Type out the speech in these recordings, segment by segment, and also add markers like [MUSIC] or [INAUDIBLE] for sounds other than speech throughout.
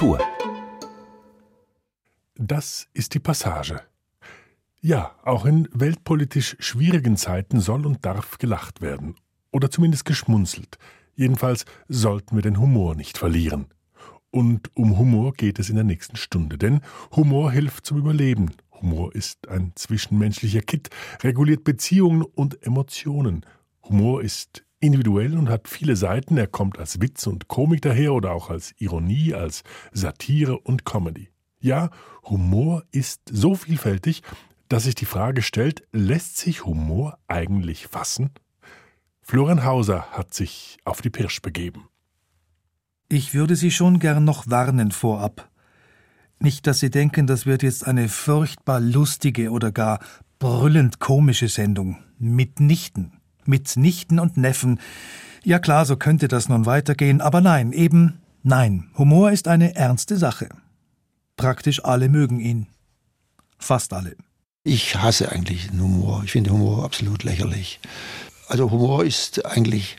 Kultur. Das ist die Passage. Ja, auch in weltpolitisch schwierigen Zeiten soll und darf gelacht werden. Oder zumindest geschmunzelt. Jedenfalls sollten wir den Humor nicht verlieren. Und um Humor geht es in der nächsten Stunde, denn Humor hilft zum Überleben. Humor ist ein zwischenmenschlicher Kit, reguliert Beziehungen und Emotionen. Humor ist individuell und hat viele Seiten. Er kommt als Witz und Komik daher oder auch als Ironie, als Satire und Comedy. Ja, Humor ist so vielfältig, dass sich die Frage stellt, lässt sich Humor eigentlich fassen? Florian Hauser hat sich auf die Pirsch begeben. Ich würde Sie schon gern noch warnen vorab. Nicht, dass Sie denken, das wird jetzt eine furchtbar lustige oder gar brüllend komische Sendung. Mitnichten. Mit Nichten und Neffen. Ja klar, so könnte das nun weitergehen, aber nein, eben nein. Humor ist eine ernste Sache. Praktisch alle mögen ihn. Fast alle. Ich hasse eigentlich Humor. Ich finde Humor absolut lächerlich. Also Humor ist eigentlich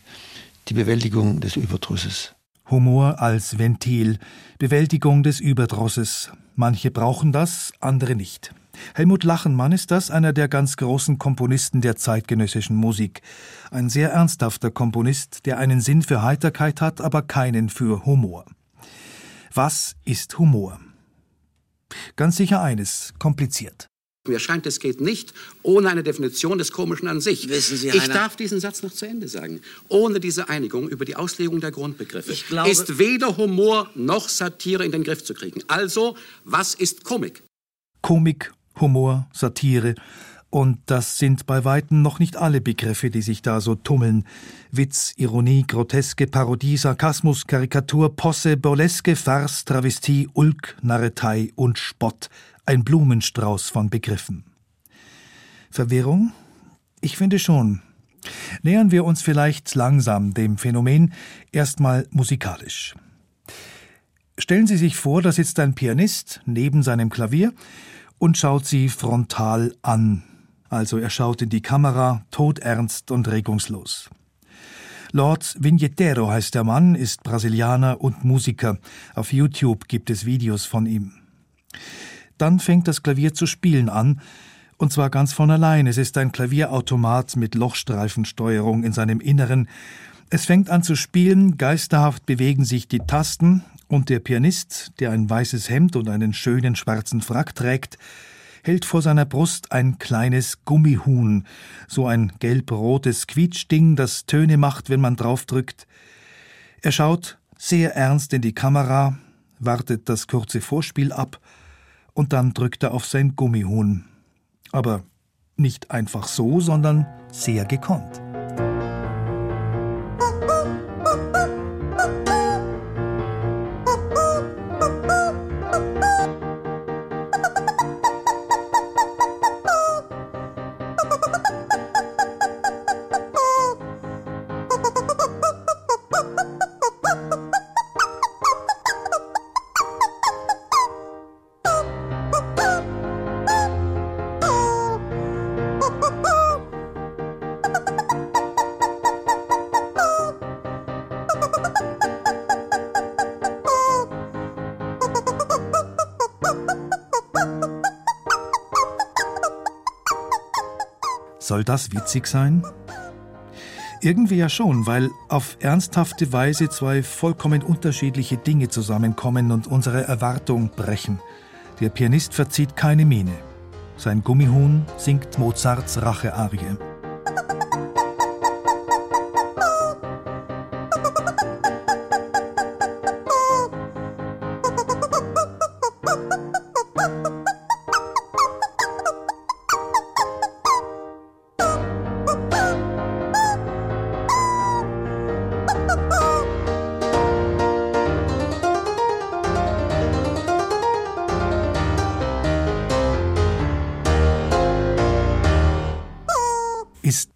die Bewältigung des Überdrusses. Humor als Ventil, Bewältigung des Überdrosses. Manche brauchen das, andere nicht. Helmut Lachenmann ist das, einer der ganz großen Komponisten der zeitgenössischen Musik. Ein sehr ernsthafter Komponist, der einen Sinn für Heiterkeit hat, aber keinen für Humor. Was ist Humor? Ganz sicher eines, kompliziert. Mir scheint, es geht nicht ohne eine Definition des Komischen an sich. Wissen Sie, ich Heiner, darf diesen Satz noch zu Ende sagen. Ohne diese Einigung über die Auslegung der Grundbegriffe Ich glaube- ist weder Humor noch Satire in den Griff zu kriegen. Also, was ist Komik? Komik, Humor, Satire. Und das sind bei weitem noch nicht alle Begriffe, die sich da so tummeln. Witz, Ironie, Groteske, Parodie, Sarkasmus, Karikatur, Posse, Burleske, Farce, Travestie, Ulk, Narretei und Spott. Ein Blumenstrauß von Begriffen. Verwirrung? Ich finde schon. Nähern wir uns vielleicht langsam dem Phänomen, erstmal musikalisch. Stellen Sie sich vor, da sitzt ein Pianist neben seinem Klavier und schaut sie frontal an. Also er schaut in die Kamera, todernst und regungslos. Lord Vignetero heißt der Mann, ist Brasilianer und Musiker. Auf YouTube gibt es Videos von ihm. Dann fängt das Klavier zu spielen an, und zwar ganz von allein. Es ist ein Klavierautomat mit Lochstreifensteuerung in seinem Inneren. Es fängt an zu spielen, geisterhaft bewegen sich die Tasten, und der Pianist, der ein weißes Hemd und einen schönen schwarzen Frack trägt, hält vor seiner Brust ein kleines Gummihuhn, so ein gelb-rotes Quietschding, das Töne macht, wenn man draufdrückt. Er schaut sehr ernst in die Kamera, wartet das kurze Vorspiel ab und dann drückt er auf sein Gummihuhn. Aber nicht einfach so, sondern sehr gekonnt. Soll das witzig sein? Irgendwie ja schon, weil auf ernsthafte Weise zwei vollkommen unterschiedliche Dinge zusammenkommen und unsere Erwartung brechen. Der Pianist verzieht keine Miene. Sein Gummihuhn singt Mozarts Rachearie.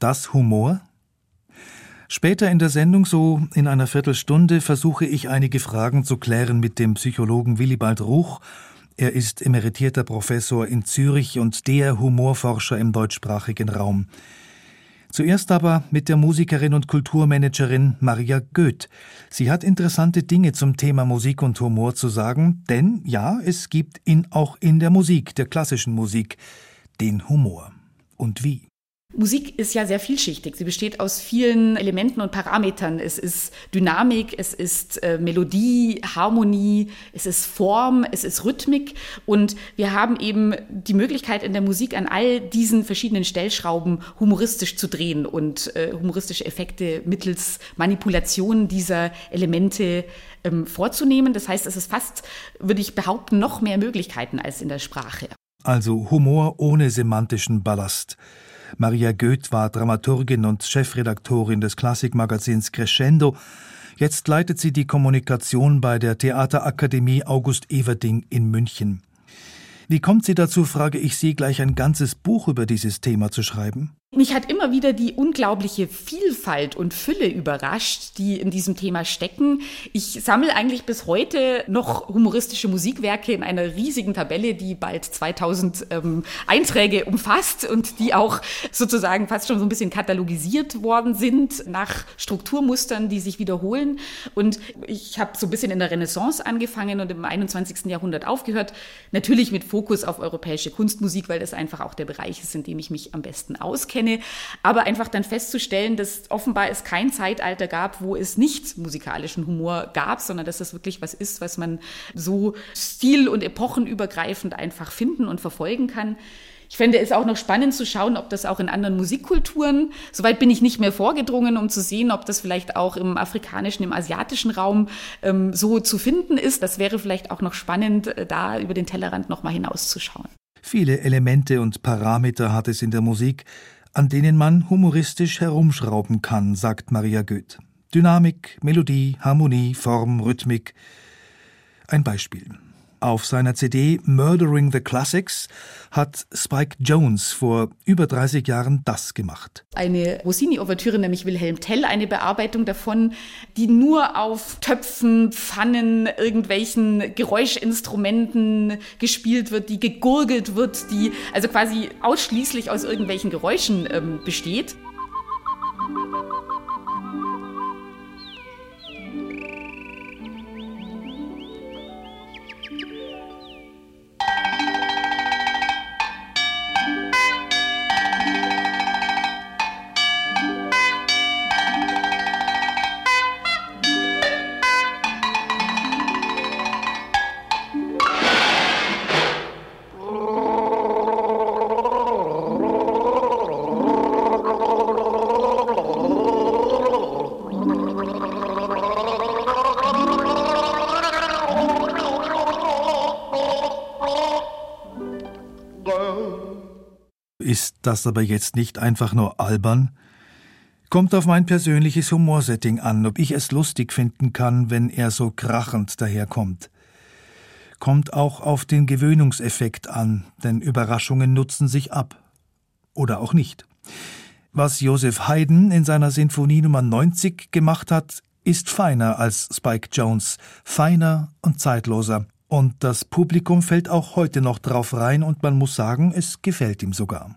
Das Humor? Später in der Sendung, so in einer Viertelstunde, versuche ich einige Fragen zu klären mit dem Psychologen Willibald Ruch. Er ist emeritierter Professor in Zürich und der Humorforscher im deutschsprachigen Raum. Zuerst aber mit der Musikerin und Kulturmanagerin Maria Goeth. Sie hat interessante Dinge zum Thema Musik und Humor zu sagen, denn ja, es gibt ihn auch in der Musik, der klassischen Musik, den Humor. Und wie? Musik ist ja sehr vielschichtig. Sie besteht aus vielen Elementen und Parametern. Es ist Dynamik, es ist äh, Melodie, Harmonie, es ist Form, es ist Rhythmik. Und wir haben eben die Möglichkeit in der Musik an all diesen verschiedenen Stellschrauben humoristisch zu drehen und äh, humoristische Effekte mittels Manipulation dieser Elemente ähm, vorzunehmen. Das heißt, es ist fast, würde ich behaupten, noch mehr Möglichkeiten als in der Sprache. Also Humor ohne semantischen Ballast. Maria Goeth war Dramaturgin und Chefredaktorin des Klassikmagazins Crescendo. Jetzt leitet sie die Kommunikation bei der Theaterakademie August Everding in München. Wie kommt sie dazu, frage ich sie, gleich ein ganzes Buch über dieses Thema zu schreiben? Mich hat immer wieder die unglaubliche Vielfalt und Fülle überrascht, die in diesem Thema stecken. Ich sammle eigentlich bis heute noch humoristische Musikwerke in einer riesigen Tabelle, die bald 2000 ähm, Einträge umfasst und die auch sozusagen fast schon so ein bisschen katalogisiert worden sind nach Strukturmustern, die sich wiederholen. Und ich habe so ein bisschen in der Renaissance angefangen und im 21. Jahrhundert aufgehört. Natürlich mit Fokus auf europäische Kunstmusik, weil das einfach auch der Bereich ist, in dem ich mich am besten auskenne kenne, aber einfach dann festzustellen, dass offenbar es kein Zeitalter gab, wo es nicht musikalischen Humor gab, sondern dass das wirklich was ist, was man so stil- und epochenübergreifend einfach finden und verfolgen kann. Ich fände es auch noch spannend zu schauen, ob das auch in anderen Musikkulturen, soweit bin ich nicht mehr vorgedrungen, um zu sehen, ob das vielleicht auch im afrikanischen, im asiatischen Raum ähm, so zu finden ist. Das wäre vielleicht auch noch spannend, äh, da über den Tellerrand nochmal hinauszuschauen. Viele Elemente und Parameter hat es in der Musik, an denen man humoristisch herumschrauben kann, sagt Maria Goeth. Dynamik, Melodie, Harmonie, Form, Rhythmik. Ein Beispiel. Auf seiner CD Murdering the Classics hat Spike Jones vor über 30 Jahren das gemacht. Eine Rossini-Ouvertüre, nämlich Wilhelm Tell, eine Bearbeitung davon, die nur auf Töpfen, Pfannen, irgendwelchen Geräuschinstrumenten gespielt wird, die gegurgelt wird, die also quasi ausschließlich aus irgendwelchen Geräuschen ähm, besteht. Das aber jetzt nicht einfach nur albern? Kommt auf mein persönliches Humorsetting an, ob ich es lustig finden kann, wenn er so krachend daherkommt. Kommt auch auf den Gewöhnungseffekt an, denn Überraschungen nutzen sich ab. Oder auch nicht. Was Joseph Haydn in seiner Sinfonie Nummer 90 gemacht hat, ist feiner als Spike Jones, feiner und zeitloser. Und das Publikum fällt auch heute noch drauf rein und man muss sagen, es gefällt ihm sogar.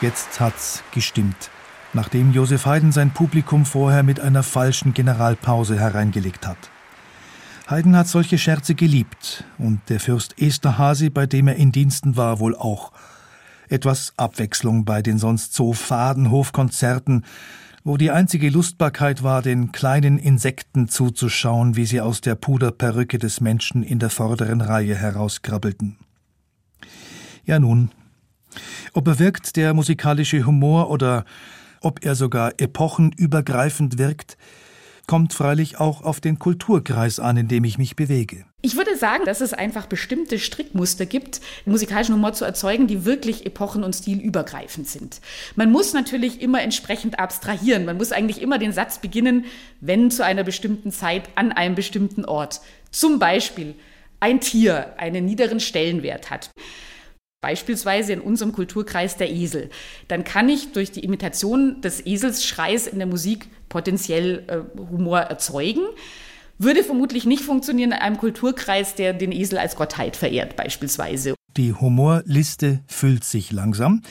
Jetzt hat's gestimmt, nachdem Josef Haydn sein Publikum vorher mit einer falschen Generalpause hereingelegt hat. Haydn hat solche Scherze geliebt und der Fürst Esterhazy, bei dem er in Diensten war, wohl auch. Etwas Abwechslung bei den sonst so faden Hofkonzerten, wo die einzige Lustbarkeit war, den kleinen Insekten zuzuschauen, wie sie aus der Puderperücke des Menschen in der vorderen Reihe herauskrabbelten. Ja nun, ob er wirkt, der musikalische Humor, oder ob er sogar epochenübergreifend wirkt, kommt freilich auch auf den Kulturkreis an, in dem ich mich bewege. Ich würde sagen, dass es einfach bestimmte Strickmuster gibt, musikalischen Humor zu erzeugen, die wirklich epochen- und stilübergreifend sind. Man muss natürlich immer entsprechend abstrahieren. Man muss eigentlich immer den Satz beginnen, wenn zu einer bestimmten Zeit an einem bestimmten Ort. Zum Beispiel ein Tier einen niederen Stellenwert hat beispielsweise in unserem Kulturkreis der Esel, dann kann ich durch die Imitation des Eselsschreis in der Musik potenziell äh, Humor erzeugen. Würde vermutlich nicht funktionieren in einem Kulturkreis, der den Esel als Gottheit verehrt, beispielsweise. Die Humorliste füllt sich langsam.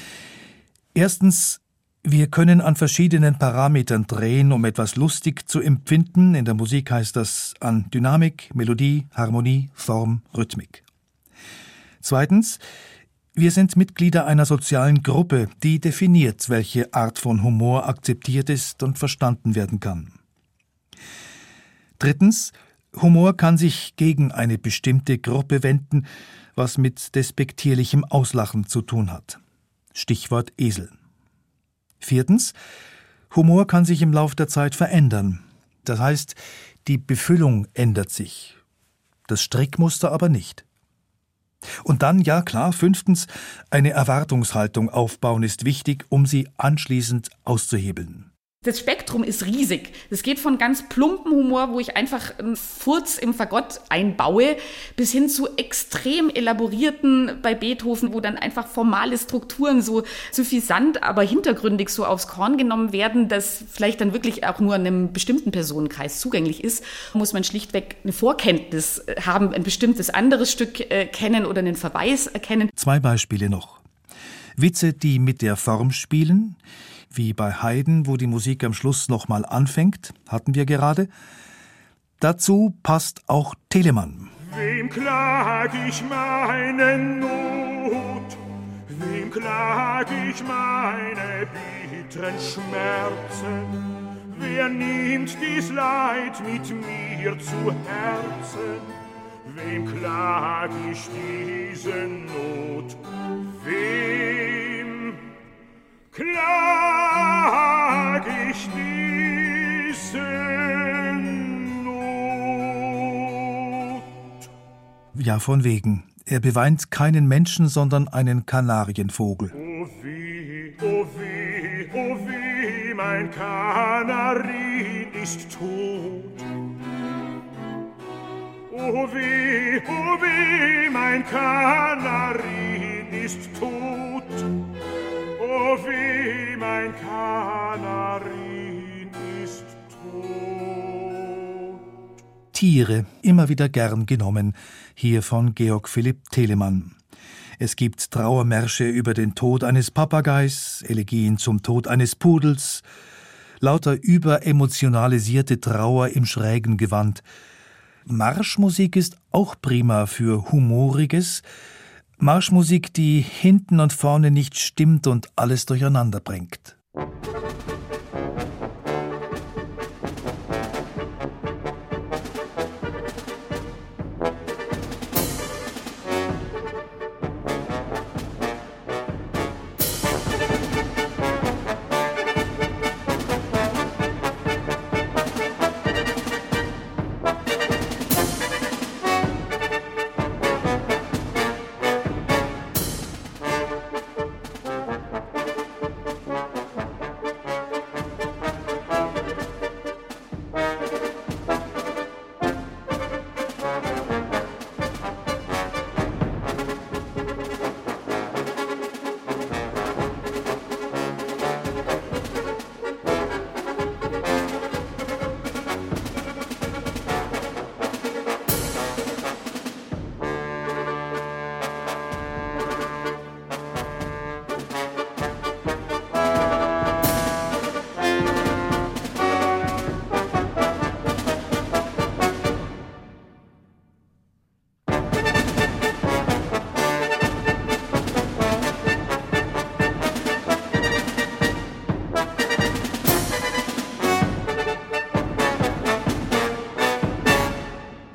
Erstens, wir können an verschiedenen Parametern drehen, um etwas lustig zu empfinden. In der Musik heißt das an Dynamik, Melodie, Harmonie, Form, Rhythmik. Zweitens, wir sind Mitglieder einer sozialen Gruppe, die definiert, welche Art von Humor akzeptiert ist und verstanden werden kann. Drittens, Humor kann sich gegen eine bestimmte Gruppe wenden, was mit despektierlichem Auslachen zu tun hat. Stichwort Esel. Viertens, Humor kann sich im Lauf der Zeit verändern. Das heißt, die Befüllung ändert sich. Das Strickmuster aber nicht. Und dann, ja klar, fünftens, eine Erwartungshaltung aufbauen ist wichtig, um sie anschließend auszuhebeln. Das Spektrum ist riesig. Es geht von ganz plumpen Humor, wo ich einfach einen Furz im Fagott einbaue, bis hin zu extrem elaborierten bei Beethoven, wo dann einfach formale Strukturen so suffisant, aber hintergründig so aufs Korn genommen werden, dass vielleicht dann wirklich auch nur einem bestimmten Personenkreis zugänglich ist. Muss man schlichtweg eine Vorkenntnis haben, ein bestimmtes anderes Stück äh, kennen oder einen Verweis erkennen. Zwei Beispiele noch. Witze, die mit der Form spielen, wie bei Haydn, wo die Musik am Schluss nochmal anfängt, hatten wir gerade. Dazu passt auch Telemann. Wem klag ich meine Not? Wem klag ich meine bitteren Schmerzen? Wer nimmt dies Leid mit mir zu Herzen? Wem klag ich diese Not? Wem klag ich Not. Ja, von wegen. Er beweint keinen Menschen, sondern einen Kanarienvogel. Oh wie, oh wie, oh wie, mein Kanarin ist tot. Oh wie, oh wie, mein Kanarin ist tot. Tiere, immer wieder gern genommen, hier von Georg Philipp Telemann. Es gibt Trauermärsche über den Tod eines Papageis, Elegien zum Tod eines Pudels, lauter überemotionalisierte Trauer im schrägen Gewand. Marschmusik ist auch prima für Humoriges, Marschmusik, die hinten und vorne nicht stimmt und alles durcheinander bringt.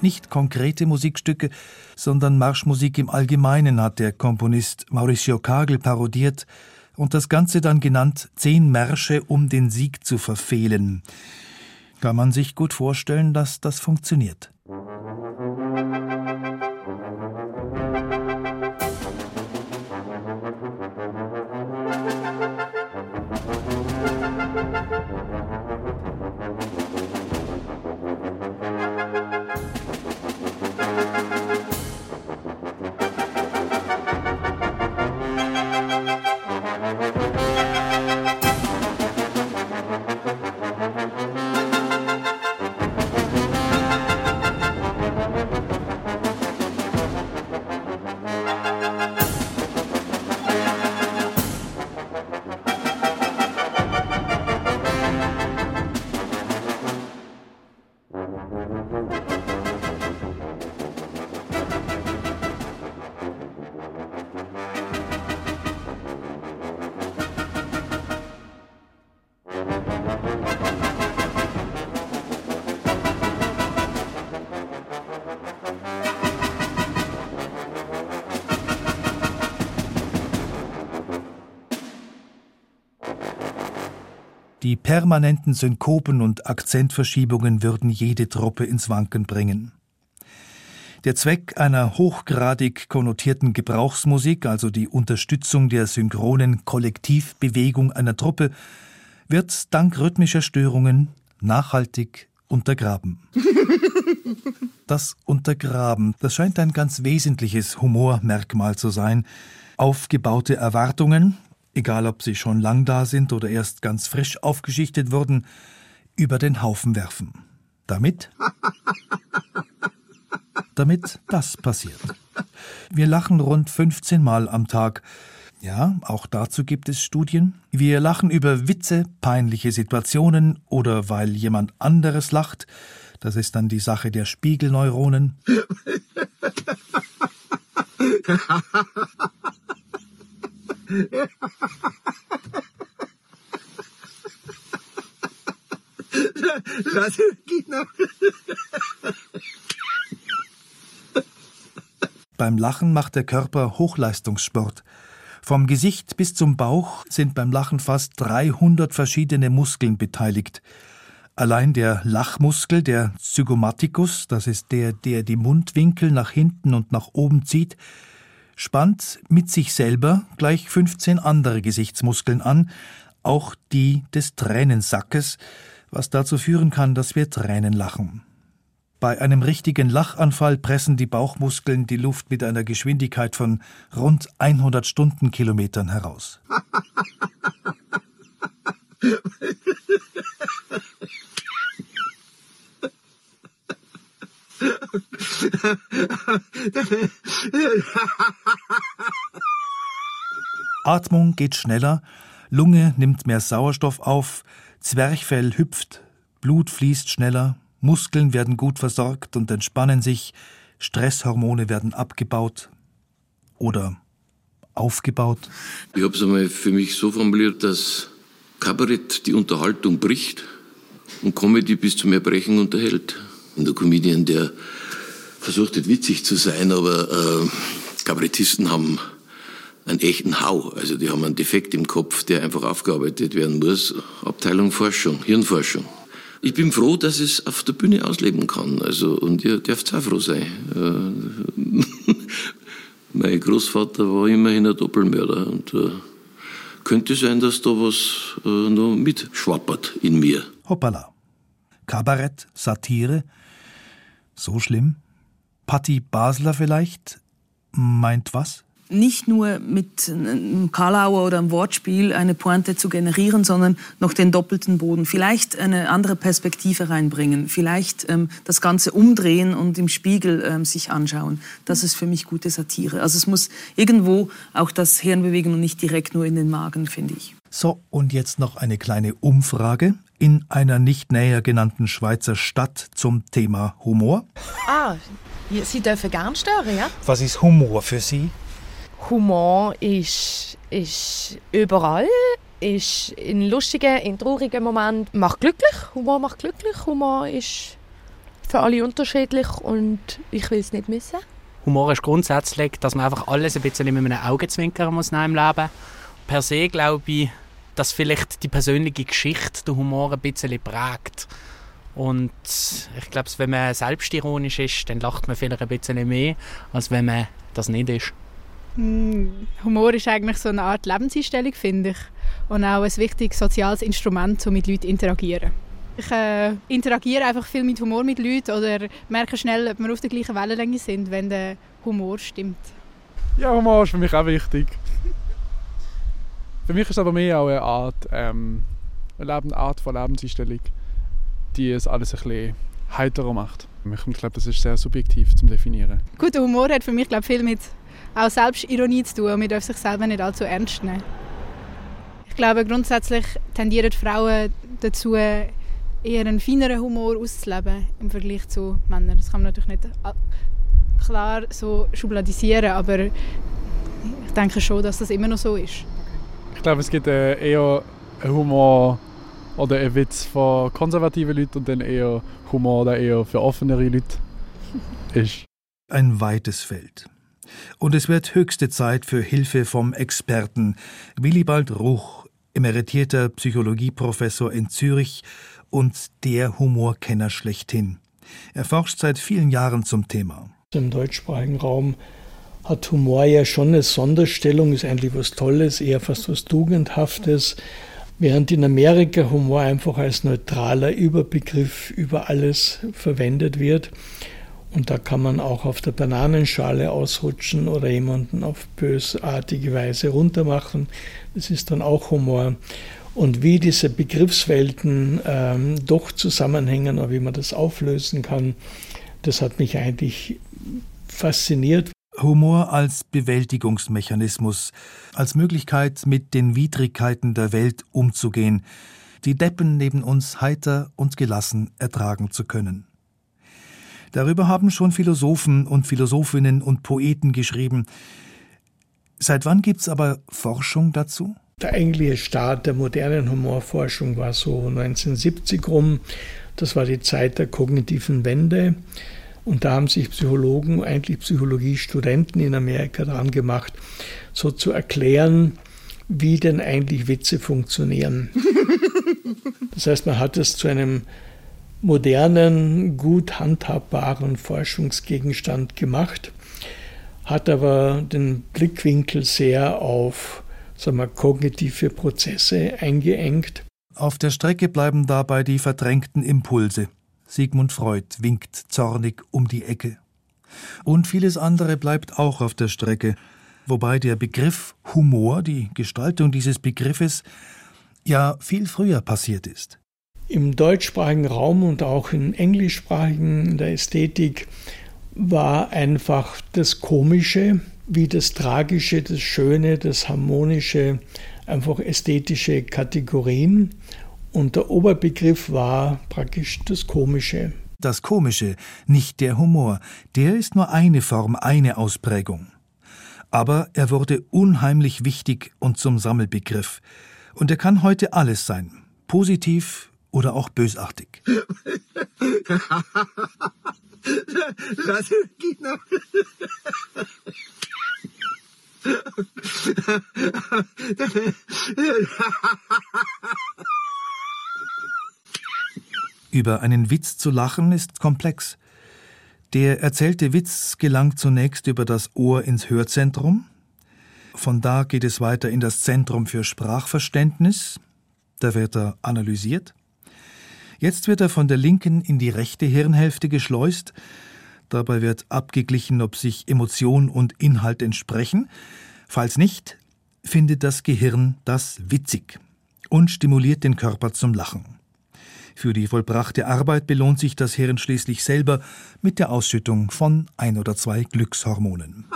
Nicht konkrete Musikstücke, sondern Marschmusik im Allgemeinen hat der Komponist Mauricio Kagel parodiert und das Ganze dann genannt Zehn Märsche, um den Sieg zu verfehlen. Kann man sich gut vorstellen, dass das funktioniert. Permanenten Synkopen und Akzentverschiebungen würden jede Truppe ins Wanken bringen. Der Zweck einer hochgradig konnotierten Gebrauchsmusik, also die Unterstützung der synchronen Kollektivbewegung einer Truppe, wird dank rhythmischer Störungen nachhaltig untergraben. [LAUGHS] Das Untergraben, das scheint ein ganz wesentliches Humormerkmal zu sein. Aufgebaute Erwartungen, egal ob sie schon lang da sind oder erst ganz frisch aufgeschichtet wurden, über den Haufen werfen. Damit? [LAUGHS] damit das passiert. Wir lachen rund 15 Mal am Tag. Ja, auch dazu gibt es Studien. Wir lachen über Witze, peinliche Situationen oder weil jemand anderes lacht. Das ist dann die Sache der Spiegelneuronen. [LAUGHS] Beim Lachen macht der Körper Hochleistungssport. Vom Gesicht bis zum Bauch sind beim Lachen fast 300 verschiedene Muskeln beteiligt. Allein der Lachmuskel, der Zygomaticus, das ist der, der die Mundwinkel nach hinten und nach oben zieht, spannt mit sich selber gleich 15 andere Gesichtsmuskeln an, auch die des Tränensackes, was dazu führen kann, dass wir Tränen lachen. Bei einem richtigen Lachanfall pressen die Bauchmuskeln die Luft mit einer Geschwindigkeit von rund 100 Stundenkilometern heraus. [LAUGHS] [LAUGHS] Atmung geht schneller, Lunge nimmt mehr Sauerstoff auf, Zwerchfell hüpft, Blut fließt schneller, Muskeln werden gut versorgt und entspannen sich, Stresshormone werden abgebaut oder aufgebaut. Ich habe es einmal für mich so formuliert, dass Kabarett die Unterhaltung bricht und Comedy bis zum Erbrechen unterhält. Der Comedian, der versucht nicht witzig zu sein, aber äh, Kabarettisten haben einen echten Hau. Also die haben einen Defekt im Kopf, der einfach aufgearbeitet werden muss. Abteilung Forschung, Hirnforschung. Ich bin froh, dass ich es auf der Bühne ausleben kann. Also, und ihr dürft auch froh sein. Äh, [LAUGHS] mein Großvater war immerhin ein Doppelmörder. Und äh, könnte sein, dass da was äh, noch mitschwappert in mir. Hoppala. Kabarett, Satire. So schlimm? Patti Basler vielleicht? Meint was? nicht nur mit einem Karlauer oder einem Wortspiel eine Pointe zu generieren, sondern noch den doppelten Boden. Vielleicht eine andere Perspektive reinbringen, vielleicht ähm, das Ganze umdrehen und im Spiegel ähm, sich anschauen. Das ist für mich gute Satire. Also es muss irgendwo auch das Hirn bewegen und nicht direkt nur in den Magen, finde ich. So, und jetzt noch eine kleine Umfrage in einer nicht näher genannten Schweizer Stadt zum Thema Humor. Ah, Sie dürfen gern stören, ja? Was ist Humor für Sie? Humor ist, ist überall, ist in lustigen, in traurigen Momenten, macht glücklich. Humor macht glücklich. Humor ist für alle unterschiedlich und ich will es nicht missen. Humor ist grundsätzlich, dass man einfach alles ein bisschen mit einem Augenzwinkern muss im Leben. Per se glaube ich, dass vielleicht die persönliche Geschichte den Humor ein bisschen prägt. Und ich glaube, wenn man selbstironisch ist, dann lacht man vielleicht ein bisschen mehr, als wenn man das nicht ist. Hm, Humor ist eigentlich so eine Art Lebenseinstellung, finde ich. Und auch ein wichtiges soziales Instrument, um mit Leuten zu interagieren. Ich äh, interagiere einfach viel mit Humor mit Leuten oder merke schnell, ob wir auf der gleichen Wellenlänge sind, wenn der Humor stimmt. Ja, Humor ist für mich auch wichtig. Für mich ist es aber mehr auch eine Art, ähm, eine Art von Lebenseinstellung, die es alles ein bisschen heiterer macht. Ich glaube, das ist sehr subjektiv zu definieren. Guter Humor hat für mich glaube viel mit auch Selbstironie zu tun man darf sich selber nicht allzu ernst nehmen. Ich glaube, grundsätzlich tendieren Frauen dazu, eher einen feineren Humor auszuleben im Vergleich zu Männern. Das kann man natürlich nicht klar so schubladisieren, aber ich denke schon, dass das immer noch so ist. Ich glaube, es gibt äh, eher Humor oder einen Witz von konservativen Leuten und dann eher Humor, der eher für offenere Leute [LAUGHS] ist. Ein weites Feld. Und es wird höchste Zeit für Hilfe vom Experten Willibald Ruch, emeritierter Psychologieprofessor in Zürich und der Humorkenner schlechthin. Er forscht seit vielen Jahren zum Thema. Im deutschsprachigen Raum hat Humor ja schon eine Sonderstellung, ist eigentlich was Tolles, eher fast was Tugendhaftes, während in Amerika Humor einfach als neutraler Überbegriff über alles verwendet wird. Und da kann man auch auf der Bananenschale ausrutschen oder jemanden auf bösartige Weise runtermachen. Das ist dann auch Humor. Und wie diese Begriffswelten ähm, doch zusammenhängen oder wie man das auflösen kann, das hat mich eigentlich fasziniert. Humor als Bewältigungsmechanismus, als Möglichkeit, mit den Widrigkeiten der Welt umzugehen, die Deppen neben uns heiter und gelassen ertragen zu können. Darüber haben schon Philosophen und Philosophinnen und Poeten geschrieben. Seit wann gibt's aber Forschung dazu? Der eigentliche Start der modernen Humorforschung war so 1970 rum. Das war die Zeit der kognitiven Wende. Und da haben sich Psychologen, eigentlich Psychologiestudenten in Amerika daran gemacht, so zu erklären, wie denn eigentlich Witze funktionieren. [LAUGHS] Das heißt, man hat es zu einem modernen, gut handhabbaren Forschungsgegenstand gemacht, hat aber den Blickwinkel sehr auf sagen wir, kognitive Prozesse eingeengt. Auf der Strecke bleiben dabei die verdrängten Impulse. Sigmund Freud winkt zornig um die Ecke. Und vieles andere bleibt auch auf der Strecke, wobei der Begriff Humor, die Gestaltung dieses Begriffes, ja viel früher passiert ist im deutschsprachigen Raum und auch im englischsprachigen, in der Ästhetik, war einfach das Komische wie das Tragische, das Schöne, das Harmonische, einfach ästhetische Kategorien. Und der Oberbegriff war praktisch das Komische. Das Komische, nicht der Humor, der ist nur eine Form, eine Ausprägung. Aber er wurde unheimlich wichtig und zum Sammelbegriff. Und er kann heute alles sein. Positiv, oder auch bösartig. [LAUGHS] Über einen Witz zu lachen ist komplex. Der erzählte Witz gelangt zunächst über das Ohr ins Hörzentrum. Von da geht es weiter in das Zentrum für Sprachverständnis. Da wird er analysiert. Jetzt wird er von der linken in die rechte Hirnhälfte geschleust. Dabei wird abgeglichen, ob sich Emotion und Inhalt entsprechen. Falls nicht, findet das Gehirn das witzig und stimuliert den Körper zum Lachen. Für die vollbrachte Arbeit belohnt sich das Hirn schließlich selber mit der Ausschüttung von ein oder zwei Glückshormonen. [LAUGHS]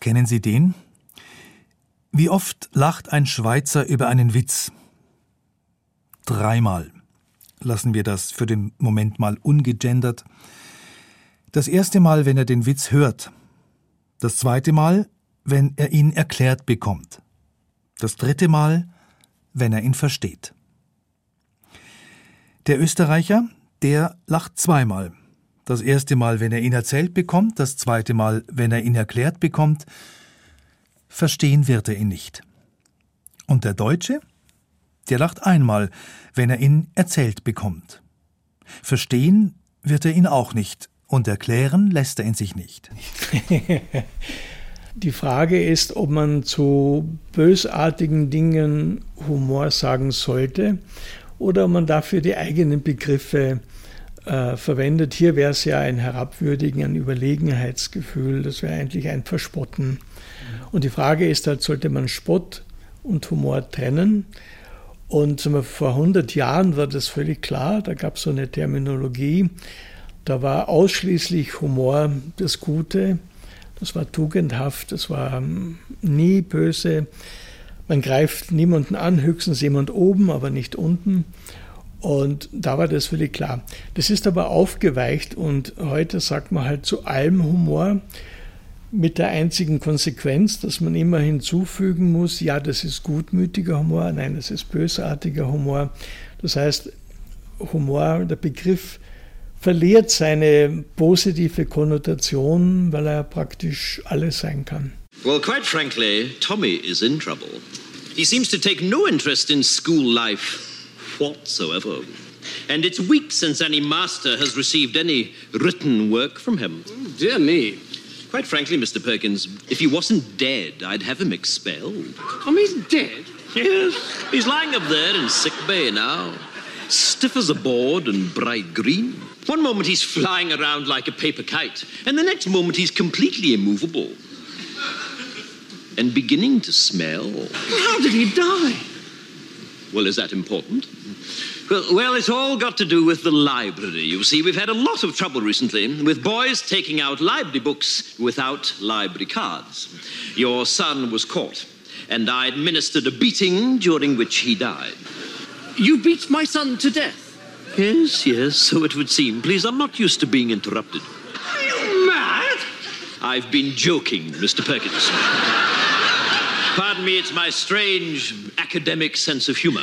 Kennen Sie den? Wie oft lacht ein Schweizer über einen Witz? Dreimal. Lassen wir das für den Moment mal ungegendert. Das erste Mal, wenn er den Witz hört. Das zweite Mal, wenn er ihn erklärt bekommt. Das dritte Mal, wenn er ihn versteht. Der Österreicher, der lacht zweimal. Das erste Mal, wenn er ihn erzählt bekommt, das zweite Mal, wenn er ihn erklärt bekommt. Verstehen wird er ihn nicht. Und der Deutsche? Der lacht einmal, wenn er ihn erzählt bekommt. Verstehen wird er ihn auch nicht und erklären lässt er ihn sich nicht. [LAUGHS] Die Frage ist, ob man zu bösartigen Dingen Humor sagen sollte oder ob man dafür die eigenen Begriffe äh, verwendet. Hier wäre es ja ein Herabwürdigen, ein Überlegenheitsgefühl, das wäre eigentlich ein Verspotten. Und die Frage ist halt, sollte man Spott und Humor trennen? Und vor 100 Jahren war das völlig klar, da gab es so eine Terminologie, da war ausschließlich Humor das Gute, das war tugendhaft, das war ähm, nie böse. Man greift niemanden an, höchstens jemand oben, aber nicht unten. Und da war das völlig klar. Das ist aber aufgeweicht und heute sagt man halt zu allem Humor mit der einzigen Konsequenz, dass man immer hinzufügen muss, ja, das ist gutmütiger Humor, nein, das ist bösartiger Humor. Das heißt, Humor, der Begriff verliert seine positive Konnotation, weil er praktisch alles sein kann. Well, quite frankly, Tommy is in trouble. He seems to take no interest in school life whatsoever. And it's weeks since any master has received any written work from him. Oh, dear me. Quite frankly, Mr. Perkins, if he wasn't dead, I'd have him expelled. Tommy's dead? Yes. He's lying up there in sick bay now, stiff as a board and bright green. One moment he's flying around like a paper kite, and the next moment he's completely immovable. And beginning to smell. How did he die? Well, is that important? Well, well, it's all got to do with the library. You see, we've had a lot of trouble recently with boys taking out library books without library cards. Your son was caught, and I administered a beating during which he died. You beat my son to death? Yes, yes, so it would seem. Please, I'm not used to being interrupted. Are you mad? I've been joking, Mr. Perkins. Pardon me, it's my strange academic sense of humor.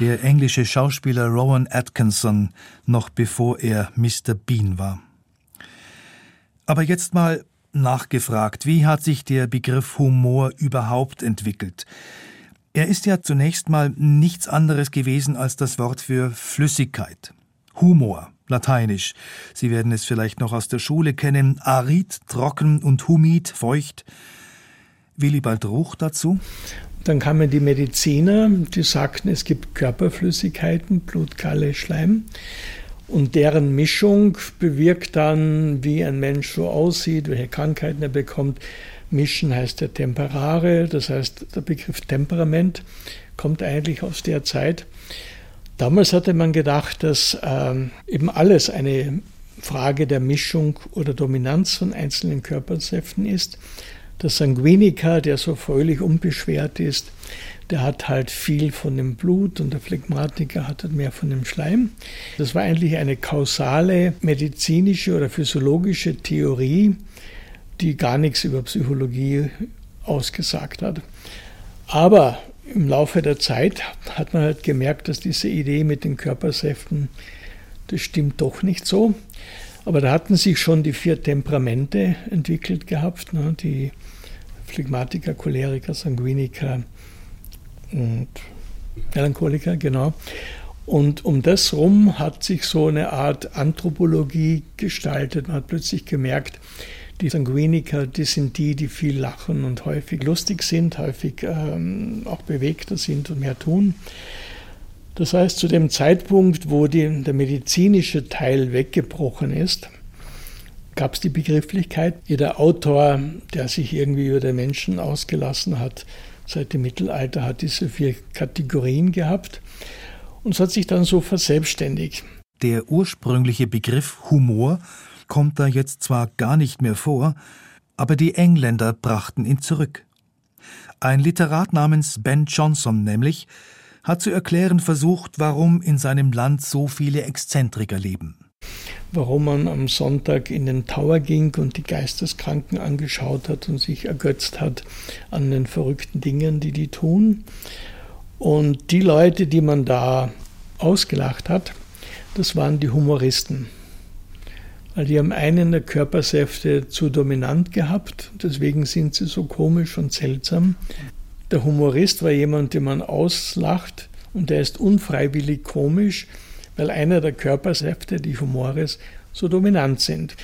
Der englische Schauspieler Rowan Atkinson, noch bevor er Mr. Bean war. Aber jetzt mal nachgefragt, wie hat sich der Begriff Humor überhaupt entwickelt? Er ist ja zunächst mal nichts anderes gewesen als das Wort für Flüssigkeit. Humor, lateinisch. Sie werden es vielleicht noch aus der Schule kennen. Arid, trocken und humid, feucht. Willibald Ruch dazu? Dann kamen die Mediziner, die sagten, es gibt Körperflüssigkeiten, Blut, Galle, Schleim. Und deren Mischung bewirkt dann, wie ein Mensch so aussieht, welche Krankheiten er bekommt. Mischen heißt ja Temperare, das heißt, der Begriff Temperament kommt eigentlich aus der Zeit. Damals hatte man gedacht, dass ähm, eben alles eine Frage der Mischung oder Dominanz von einzelnen Körpersäften ist. Der Sanguiniker, der so fröhlich unbeschwert ist, der hat halt viel von dem Blut und der Phlegmatiker hat halt mehr von dem Schleim. Das war eigentlich eine kausale medizinische oder physiologische Theorie, die gar nichts über Psychologie ausgesagt hat. Aber im Laufe der Zeit hat man halt gemerkt, dass diese Idee mit den Körpersäften, das stimmt doch nicht so. Aber da hatten sich schon die vier Temperamente entwickelt gehabt, ne? die Phlegmatiker, Choleriker, Sanguiniker und Melancholiker, genau. Und um das rum hat sich so eine Art Anthropologie gestaltet. Man hat plötzlich gemerkt, die Sanguiniker, die sind die, die viel lachen und häufig lustig sind, häufig ähm, auch bewegter sind und mehr tun. Das heißt, zu dem Zeitpunkt, wo die, der medizinische Teil weggebrochen ist, gab es die Begrifflichkeit. Jeder Autor, der sich irgendwie über den Menschen ausgelassen hat, seit dem Mittelalter hat diese vier Kategorien gehabt. Und es hat sich dann so verselbstständigt. Der ursprüngliche Begriff Humor kommt da jetzt zwar gar nicht mehr vor, aber die Engländer brachten ihn zurück. Ein Literat namens Ben Jonson nämlich hat zu erklären versucht, warum in seinem Land so viele Exzentriker leben. Warum man am Sonntag in den Tower ging und die Geisteskranken angeschaut hat und sich ergötzt hat an den verrückten Dingen, die die tun. Und die Leute, die man da ausgelacht hat, das waren die Humoristen. Weil die haben einen der Körpersäfte zu dominant gehabt, deswegen sind sie so komisch und seltsam. Der Humorist war jemand, den man auslacht und der ist unfreiwillig komisch, weil einer der Körpersäfte, die Humores, so dominant sind.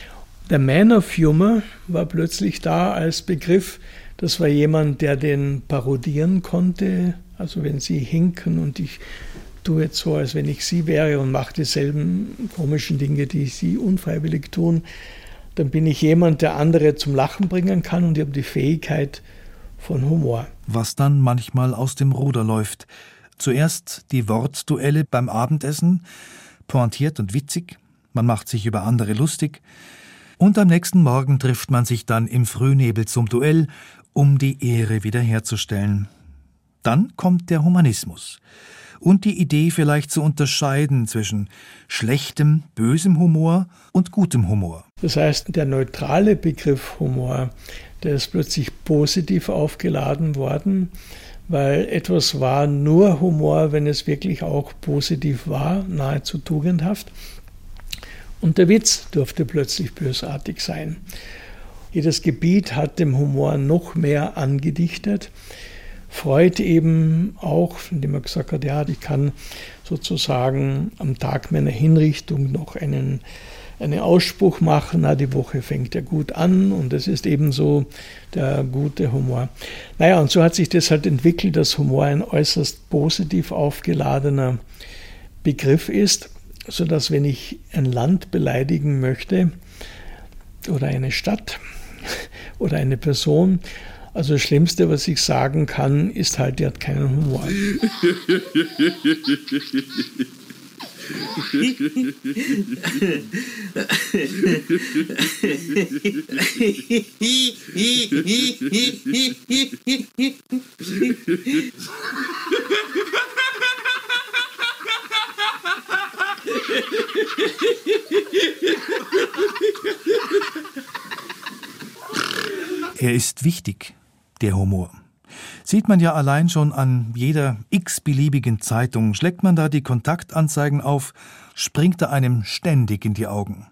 Der Man of Humor war plötzlich da als Begriff. Das war jemand, der den parodieren konnte. Also wenn sie hinken und ich tue jetzt so, als wenn ich sie wäre und mache dieselben komischen Dinge, die sie unfreiwillig tun, dann bin ich jemand, der andere zum Lachen bringen kann und ich habe die Fähigkeit von Humor. Was dann manchmal aus dem Ruder läuft. Zuerst die Wortduelle beim Abendessen, pointiert und witzig, man macht sich über andere lustig, und am nächsten Morgen trifft man sich dann im Frühnebel zum Duell, um die Ehre wiederherzustellen. Dann kommt der Humanismus und die Idee vielleicht zu unterscheiden zwischen schlechtem, bösem Humor und gutem Humor. Das heißt, der neutrale Begriff Humor, der ist plötzlich positiv aufgeladen worden, weil etwas war nur Humor, wenn es wirklich auch positiv war, nahezu tugendhaft. Und der Witz durfte plötzlich bösartig sein. Jedes Gebiet hat dem Humor noch mehr angedichtet. Freud eben auch, indem er gesagt hat, ja, ich kann sozusagen am Tag meiner Hinrichtung noch einen, einen Ausspruch machen, na, die Woche fängt ja gut an und das ist ebenso der gute Humor. Naja, und so hat sich das halt entwickelt, dass Humor ein äußerst positiv aufgeladener Begriff ist sodass wenn ich ein Land beleidigen möchte oder eine Stadt [LAUGHS] oder eine Person, also das Schlimmste, was ich sagen kann, ist halt, die hat keinen Humor. Er ist wichtig, der Humor. Sieht man ja allein schon an jeder x-beliebigen Zeitung, schlägt man da die Kontaktanzeigen auf, springt er einem ständig in die Augen.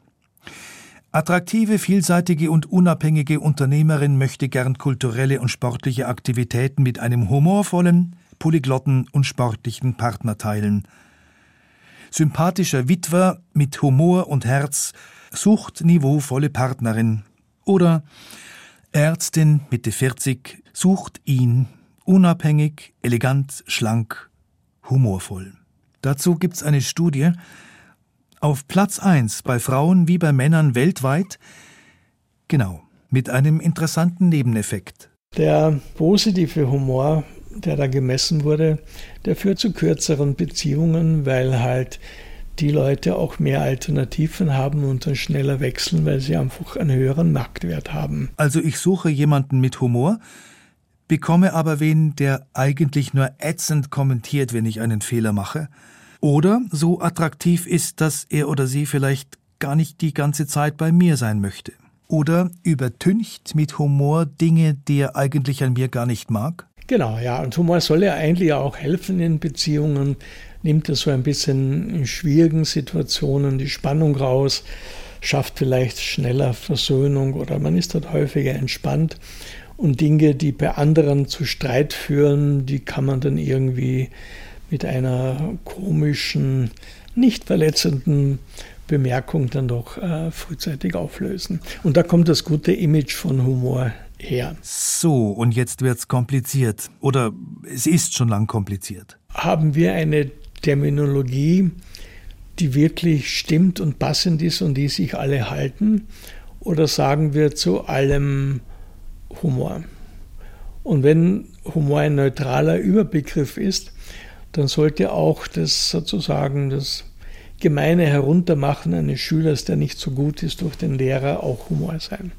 Attraktive, vielseitige und unabhängige Unternehmerin möchte gern kulturelle und sportliche Aktivitäten mit einem humorvollen, polyglotten und sportlichen Partner teilen – sympathischer Witwer mit Humor und Herz sucht niveauvolle Partnerin. Oder Ärztin Mitte 40 sucht ihn unabhängig, elegant, schlank, humorvoll. Dazu gibt's eine Studie. Auf Platz 1 bei Frauen wie bei Männern weltweit. Genau, mit einem interessanten Nebeneffekt. Der positive Humor der da gemessen wurde, der führt zu kürzeren Beziehungen, weil halt die Leute auch mehr Alternativen haben und dann schneller wechseln, weil sie einfach einen höheren Marktwert haben. Also ich suche jemanden mit Humor, bekomme aber wen, der eigentlich nur ätzend kommentiert, wenn ich einen Fehler mache, oder so attraktiv ist, dass er oder sie vielleicht gar nicht die ganze Zeit bei mir sein möchte. Oder übertüncht mit Humor Dinge, die er eigentlich an mir gar nicht mag? Genau, ja. Und Humor soll ja eigentlich auch helfen in Beziehungen, nimmt er so ein bisschen in schwierigen Situationen die Spannung raus, schafft vielleicht schneller Versöhnung oder man ist dort häufiger entspannt. Und Dinge, die bei anderen zu Streit führen, die kann man dann irgendwie mit einer komischen, nicht verletzenden Bemerkung dann doch äh, frühzeitig auflösen. Und da kommt das gute Image von Humor her. So, und jetzt wird's kompliziert. Oder es ist schon lang kompliziert. Haben wir eine Terminologie, die wirklich stimmt und passend ist und die sich alle halten? Oder sagen wir zu allem Humor? Und wenn Humor ein neutraler Überbegriff ist, dann sollte auch das sozusagen das gemeine Heruntermachen eines Schülers, der nicht so gut ist, durch den Lehrer auch Humor sein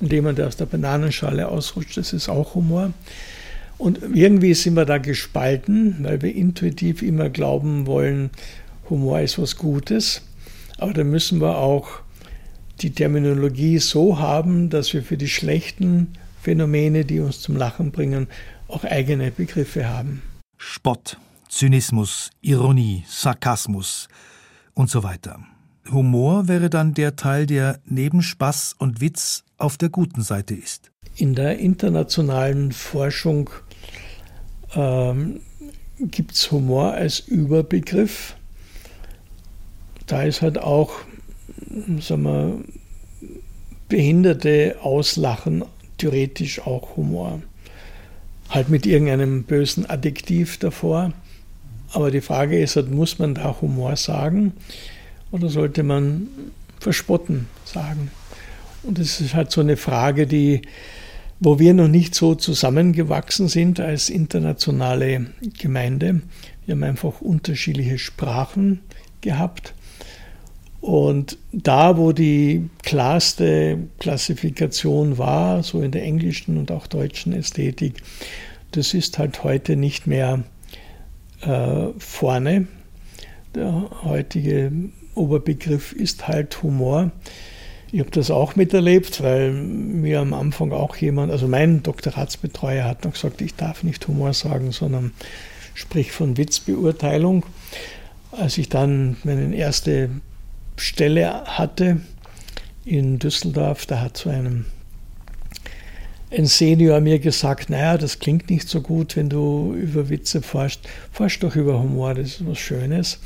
und jemand, der aus der Bananenschale ausrutscht, das ist auch Humor. Und irgendwie sind wir da gespalten, weil wir intuitiv immer glauben wollen, Humor ist was Gutes. Aber da müssen wir auch die Terminologie so haben, dass wir für die schlechten Phänomene, die uns zum Lachen bringen, auch eigene Begriffe haben. Spott, Zynismus, Ironie, Sarkasmus und so weiter. Humor wäre dann der Teil, der neben Spaß und Witz auf der guten Seite ist. In der internationalen Forschung ähm, gibt es Humor als Überbegriff. Da ist halt auch, sagen wir, Behinderte auslachen theoretisch auch Humor. Halt mit irgendeinem bösen Adjektiv davor. Aber die Frage ist halt, muss man da Humor sagen oder sollte man verspotten sagen? Und das ist halt so eine Frage, die, wo wir noch nicht so zusammengewachsen sind als internationale Gemeinde. Wir haben einfach unterschiedliche Sprachen gehabt. Und da, wo die klarste Klassifikation war, so in der englischen und auch deutschen Ästhetik, das ist halt heute nicht mehr äh, vorne. Der heutige Oberbegriff ist halt Humor. Ich habe das auch miterlebt, weil mir am Anfang auch jemand, also mein Doktoratsbetreuer hat noch gesagt, ich darf nicht Humor sagen, sondern sprich von Witzbeurteilung. Als ich dann meine erste Stelle hatte in Düsseldorf, da hat so einem ein Senior mir gesagt, naja, das klingt nicht so gut, wenn du über Witze forschst. Forsch doch über Humor, das ist was Schönes.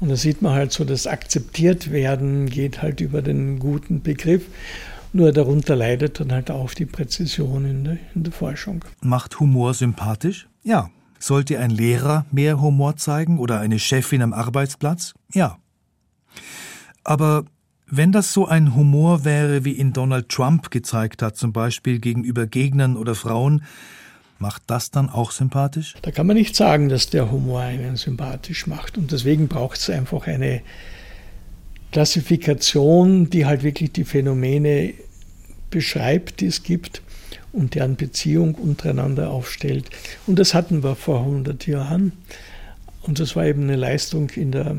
Und da sieht man halt so, das akzeptiert werden geht halt über den guten Begriff. Nur darunter leidet dann halt auch die Präzision in der, in der Forschung. Macht Humor sympathisch? Ja. Sollte ein Lehrer mehr Humor zeigen oder eine Chefin am Arbeitsplatz? Ja. Aber wenn das so ein Humor wäre, wie ihn Donald Trump gezeigt hat, zum Beispiel gegenüber Gegnern oder Frauen, macht das dann auch sympathisch? Da kann man nicht sagen, dass der Humor einen sympathisch macht. Und deswegen braucht es einfach eine Klassifikation, die halt wirklich die Phänomene beschreibt, die es gibt und deren Beziehung untereinander aufstellt. Und das hatten wir vor 100 Jahren. Und das war eben eine Leistung in der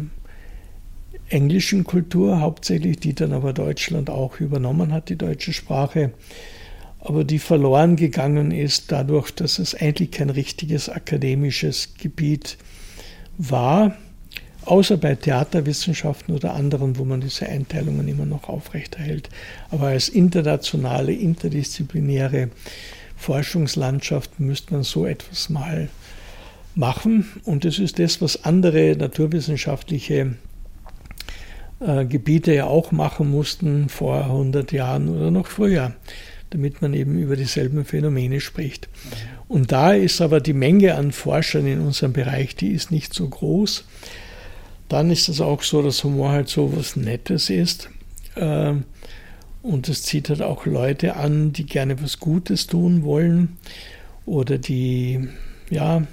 englischen Kultur hauptsächlich, die dann aber Deutschland auch übernommen hat, die deutsche Sprache, aber die verloren gegangen ist dadurch, dass es eigentlich kein richtiges akademisches Gebiet war, außer bei Theaterwissenschaften oder anderen, wo man diese Einteilungen immer noch aufrechterhält. Aber als internationale, interdisziplinäre Forschungslandschaft müsste man so etwas mal machen. Und das ist das, was andere naturwissenschaftliche äh, Gebiete ja auch machen mussten vor 100 Jahren oder noch früher, damit man eben über dieselben Phänomene spricht. Und da ist aber die Menge an Forschern in unserem Bereich, die ist nicht so groß. Dann ist es auch so, dass Humor halt so was Nettes ist. Äh, und es zieht halt auch Leute an, die gerne was Gutes tun wollen oder die, ja,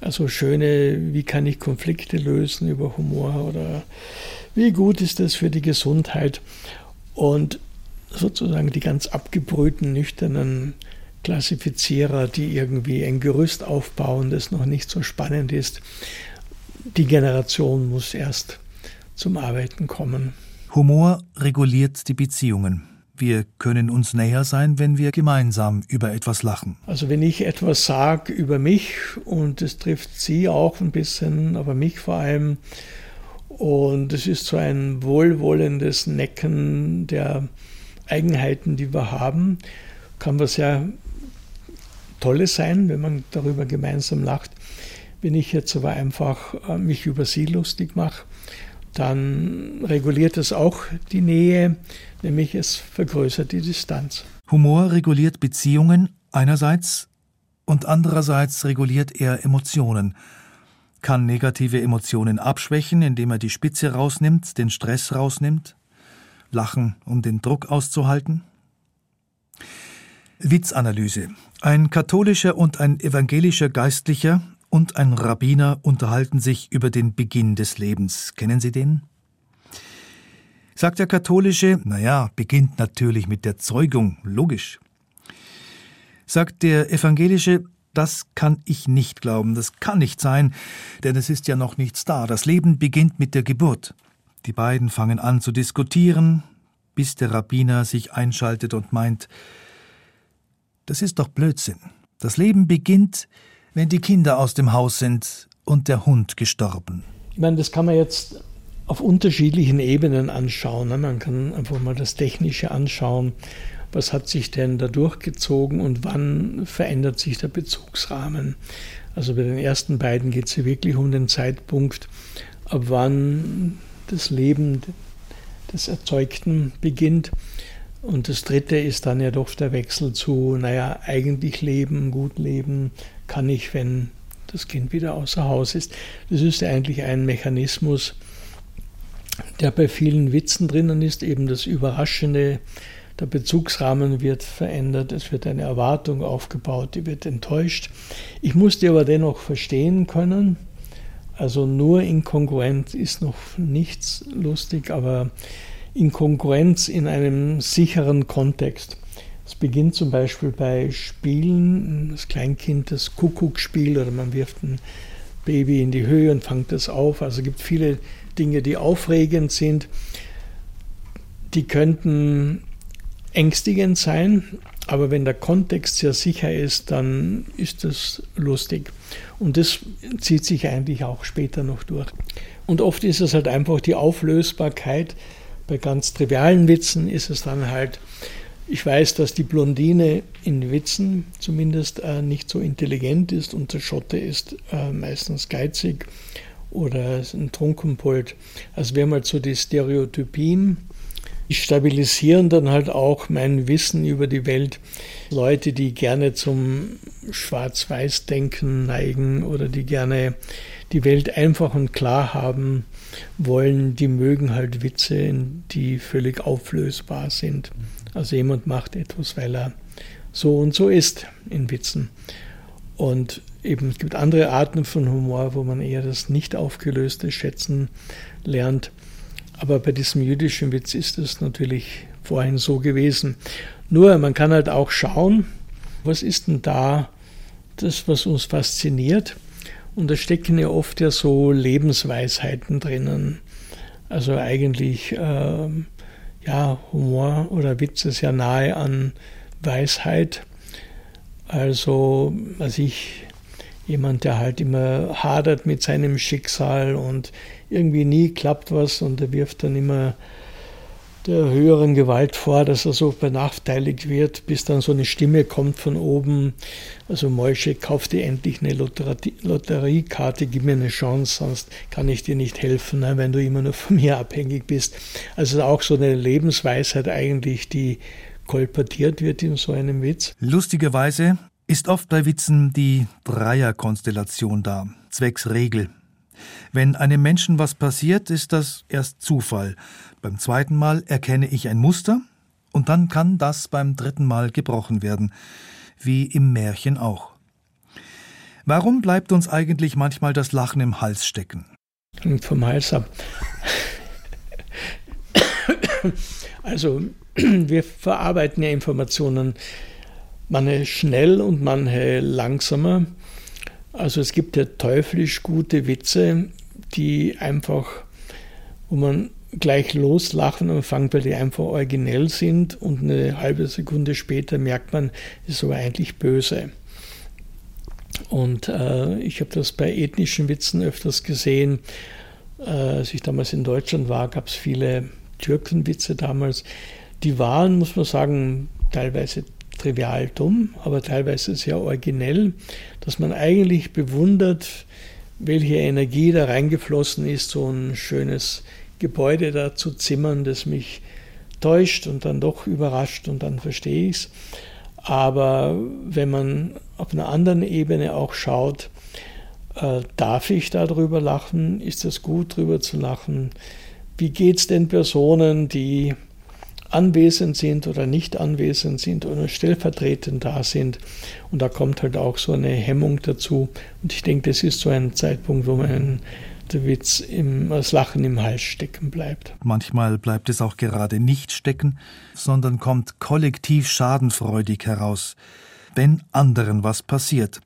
also schöne, wie kann ich Konflikte lösen über Humor oder wie gut ist das für die Gesundheit? Und sozusagen die ganz abgebrühten, nüchternen Klassifizierer, die irgendwie ein Gerüst aufbauen, das noch nicht so spannend ist. Die Generation muss erst zum Arbeiten kommen. Humor reguliert die Beziehungen. Wir können uns näher sein, wenn wir gemeinsam über etwas lachen. Also wenn ich etwas sage über mich und es trifft Sie auch ein bisschen, aber mich vor allem, und es ist so ein wohlwollendes Necken der Eigenheiten, die wir haben. Kann was sehr Tolles sein, wenn man darüber gemeinsam lacht. Wenn ich jetzt aber einfach äh, mich über sie lustig mache, dann reguliert es auch die Nähe, nämlich es vergrößert die Distanz. Humor reguliert Beziehungen einerseits und andererseits reguliert er Emotionen kann negative Emotionen abschwächen, indem er die Spitze rausnimmt, den Stress rausnimmt, Lachen, um den Druck auszuhalten. Witzanalyse. Ein katholischer und ein evangelischer Geistlicher und ein Rabbiner unterhalten sich über den Beginn des Lebens. Kennen Sie den? Sagt der katholische, naja, beginnt natürlich mit der Zeugung, logisch. Sagt der evangelische, das kann ich nicht glauben, das kann nicht sein, denn es ist ja noch nichts da. Das Leben beginnt mit der Geburt. Die beiden fangen an zu diskutieren, bis der Rabbiner sich einschaltet und meint, das ist doch Blödsinn. Das Leben beginnt, wenn die Kinder aus dem Haus sind und der Hund gestorben. Ich meine, das kann man jetzt auf unterschiedlichen Ebenen anschauen. Ne? Man kann einfach mal das Technische anschauen. Was hat sich denn da durchgezogen und wann verändert sich der Bezugsrahmen? Also bei den ersten beiden geht es ja wirklich um den Zeitpunkt, ab wann das Leben des Erzeugten beginnt. Und das dritte ist dann ja doch der Wechsel zu, naja, eigentlich leben, gut leben kann ich, wenn das Kind wieder außer Haus ist. Das ist ja eigentlich ein Mechanismus, der bei vielen Witzen drinnen ist, eben das Überraschende. Der Bezugsrahmen wird verändert, es wird eine Erwartung aufgebaut, die wird enttäuscht. Ich musste aber dennoch verstehen können, also nur inkongruent ist noch nichts lustig, aber Inkonkurrenz in einem sicheren Kontext. Es beginnt zum Beispiel bei Spielen, das Kleinkind das Kuckuckspiel oder man wirft ein Baby in die Höhe und fängt das auf. Also es gibt viele Dinge, die aufregend sind. Die könnten ängstigend sein, aber wenn der Kontext sehr sicher ist, dann ist das lustig. Und das zieht sich eigentlich auch später noch durch. Und oft ist es halt einfach die Auflösbarkeit. Bei ganz trivialen Witzen ist es dann halt, ich weiß, dass die Blondine in Witzen zumindest äh, nicht so intelligent ist und der Schotte ist äh, meistens geizig oder ein Trunkenpold. Also wir haben halt so die Stereotypien. Die stabilisieren dann halt auch mein Wissen über die Welt. Leute, die gerne zum Schwarz-Weiß-Denken neigen oder die gerne die Welt einfach und klar haben wollen, die mögen halt Witze, die völlig auflösbar sind. Also jemand macht etwas, weil er so und so ist in Witzen. Und eben es gibt andere Arten von Humor, wo man eher das nicht aufgelöste schätzen lernt. Aber bei diesem jüdischen Witz ist es natürlich vorhin so gewesen. Nur man kann halt auch schauen, was ist denn da das, was uns fasziniert. Und da stecken ja oft ja so Lebensweisheiten drinnen. Also eigentlich äh, ja Humor oder Witz ist ja nahe an Weisheit. Also, was ich, jemand, der halt immer hadert mit seinem Schicksal und irgendwie nie klappt was und er wirft dann immer der höheren Gewalt vor, dass er so benachteiligt wird, bis dann so eine Stimme kommt von oben. Also Moische, kauf dir endlich eine Lotterie Lotteriekarte, gib mir eine Chance, sonst kann ich dir nicht helfen, ne, wenn du immer nur von mir [LAUGHS] abhängig bist. Also auch so eine Lebensweisheit eigentlich, die kolportiert wird in so einem Witz. Lustigerweise ist oft bei Witzen die Dreierkonstellation da, zwecks Regel. Wenn einem Menschen was passiert, ist das erst Zufall. Beim zweiten Mal erkenne ich ein Muster und dann kann das beim dritten Mal gebrochen werden, wie im Märchen auch. Warum bleibt uns eigentlich manchmal das Lachen im Hals stecken? Hängt vom Hals ab. Also wir verarbeiten ja Informationen manche schnell und manche langsamer. Also es gibt ja teuflisch gute Witze, die einfach, wo man gleich loslachen anfängt, weil die einfach originell sind und eine halbe Sekunde später merkt man, ist aber eigentlich böse. Und äh, ich habe das bei ethnischen Witzen öfters gesehen. Äh, als ich damals in Deutschland war, gab es viele Türkenwitze damals, die waren, muss man sagen, teilweise trivial dumm, aber teilweise sehr originell, dass man eigentlich bewundert, welche Energie da reingeflossen ist, so ein schönes Gebäude da zu zimmern, das mich täuscht und dann doch überrascht und dann verstehe ich es. Aber wenn man auf einer anderen Ebene auch schaut, äh, darf ich darüber lachen? Ist es gut, darüber zu lachen? Wie geht es den Personen, die anwesend sind oder nicht anwesend sind oder stellvertretend da sind. Und da kommt halt auch so eine Hemmung dazu. Und ich denke, das ist so ein Zeitpunkt, wo man der Witz im, das Lachen im Hals stecken bleibt. Manchmal bleibt es auch gerade nicht stecken, sondern kommt kollektiv schadenfreudig heraus, wenn anderen was passiert.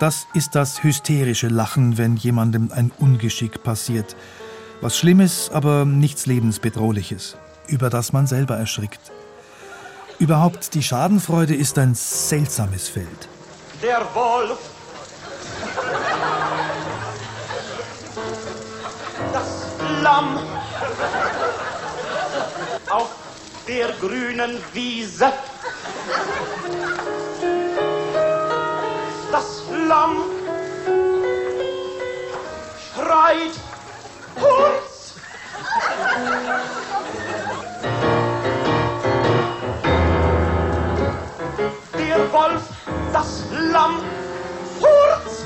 Das ist das hysterische Lachen, wenn jemandem ein Ungeschick passiert. Was Schlimmes, aber nichts Lebensbedrohliches, über das man selber erschrickt. Überhaupt, die Schadenfreude ist ein seltsames Feld. Der Wolf Lamm auf der grünen Wiese. Das Lamm schreit Hurz. Der Wolf, das Lamm, Hurz.